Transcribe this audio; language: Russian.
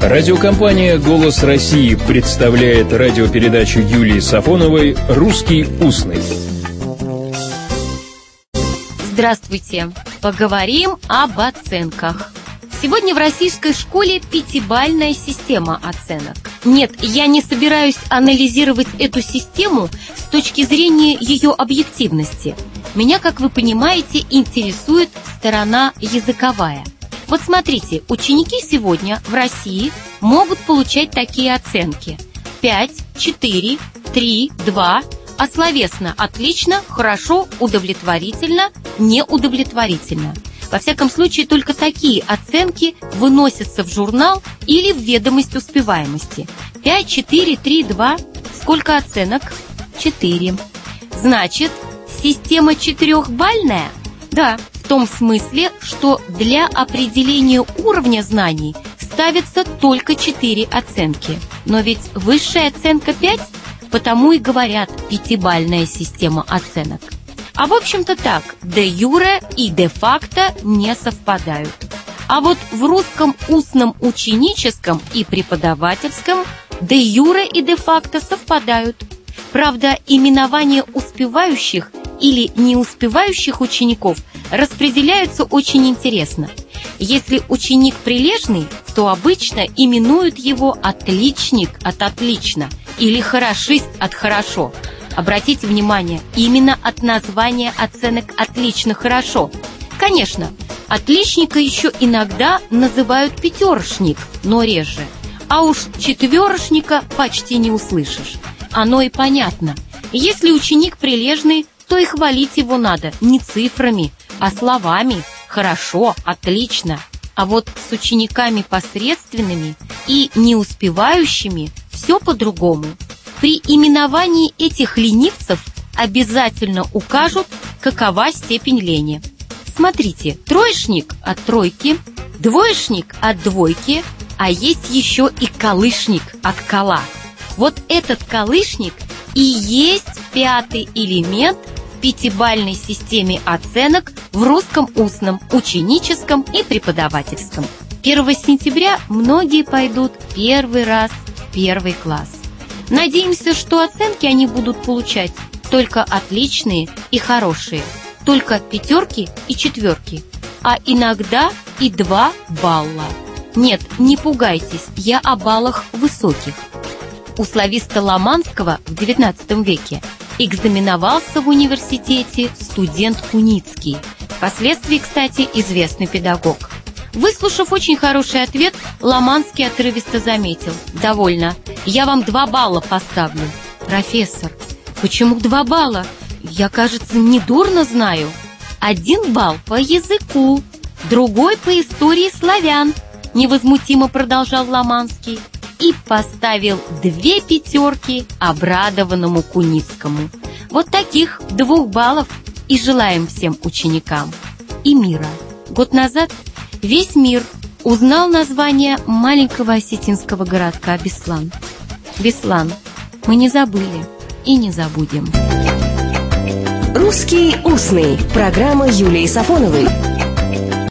Радиокомпания «Голос России» представляет радиопередачу Юлии Сафоновой «Русский устный». Здравствуйте! Поговорим об оценках. Сегодня в российской школе пятибальная система оценок. Нет, я не собираюсь анализировать эту систему с точки зрения ее объективности. Меня, как вы понимаете, интересует сторона языковая. Вот смотрите, ученики сегодня в России могут получать такие оценки. 5, 4, 3, 2, а словесно отлично, хорошо, удовлетворительно, неудовлетворительно – во всяком случае, только такие оценки выносятся в журнал или в ведомость успеваемости. 5, 4, 3, 2. Сколько оценок? 4. Значит, система четырехбальная? Да, том смысле, что для определения уровня знаний ставятся только 4 оценки. Но ведь высшая оценка 5, потому и говорят пятибальная система оценок. А в общем-то так, де юре и де факто не совпадают. А вот в русском устном ученическом и преподавательском де юре и де факто совпадают. Правда, именование успевающих или не успевающих учеников распределяются очень интересно. Если ученик прилежный, то обычно именуют его отличник от отлично или хорошист от хорошо – Обратите внимание, именно от названия оценок «отлично», «хорошо». Конечно, отличника еще иногда называют пятерошник, но реже. А уж четверошника почти не услышишь. Оно и понятно. Если ученик прилежный, то и хвалить его надо не цифрами, а словами «хорошо», «отлично». А вот с учениками посредственными и не успевающими все по-другому – при именовании этих ленивцев обязательно укажут, какова степень лени. Смотрите, троечник от тройки, двоечник от двойки, а есть еще и колышник от кола. Вот этот колышник и есть пятый элемент пятибальной системе оценок в русском устном, ученическом и преподавательском. 1 сентября многие пойдут первый раз в первый класс. Надеемся, что оценки они будут получать только отличные и хорошие, только пятерки и четверки, а иногда и два балла. Нет, не пугайтесь, я о баллах высоких. У слависта Ломанского в XIX веке экзаменовался в университете студент Куницкий, впоследствии, кстати, известный педагог. Выслушав очень хороший ответ, Ломанский отрывисто заметил. «Довольно. Я вам два балла поставлю». «Профессор, почему два балла? Я, кажется, недурно знаю». «Один балл по языку, другой по истории славян», невозмутимо продолжал Ломанский и поставил две пятерки обрадованному Куницкому. Вот таких двух баллов и желаем всем ученикам. И мира. Год назад Весь мир узнал название маленького осетинского городка Беслан. Беслан. Мы не забыли и не забудем. «Русский устный» – программа Юлии Сафоновой –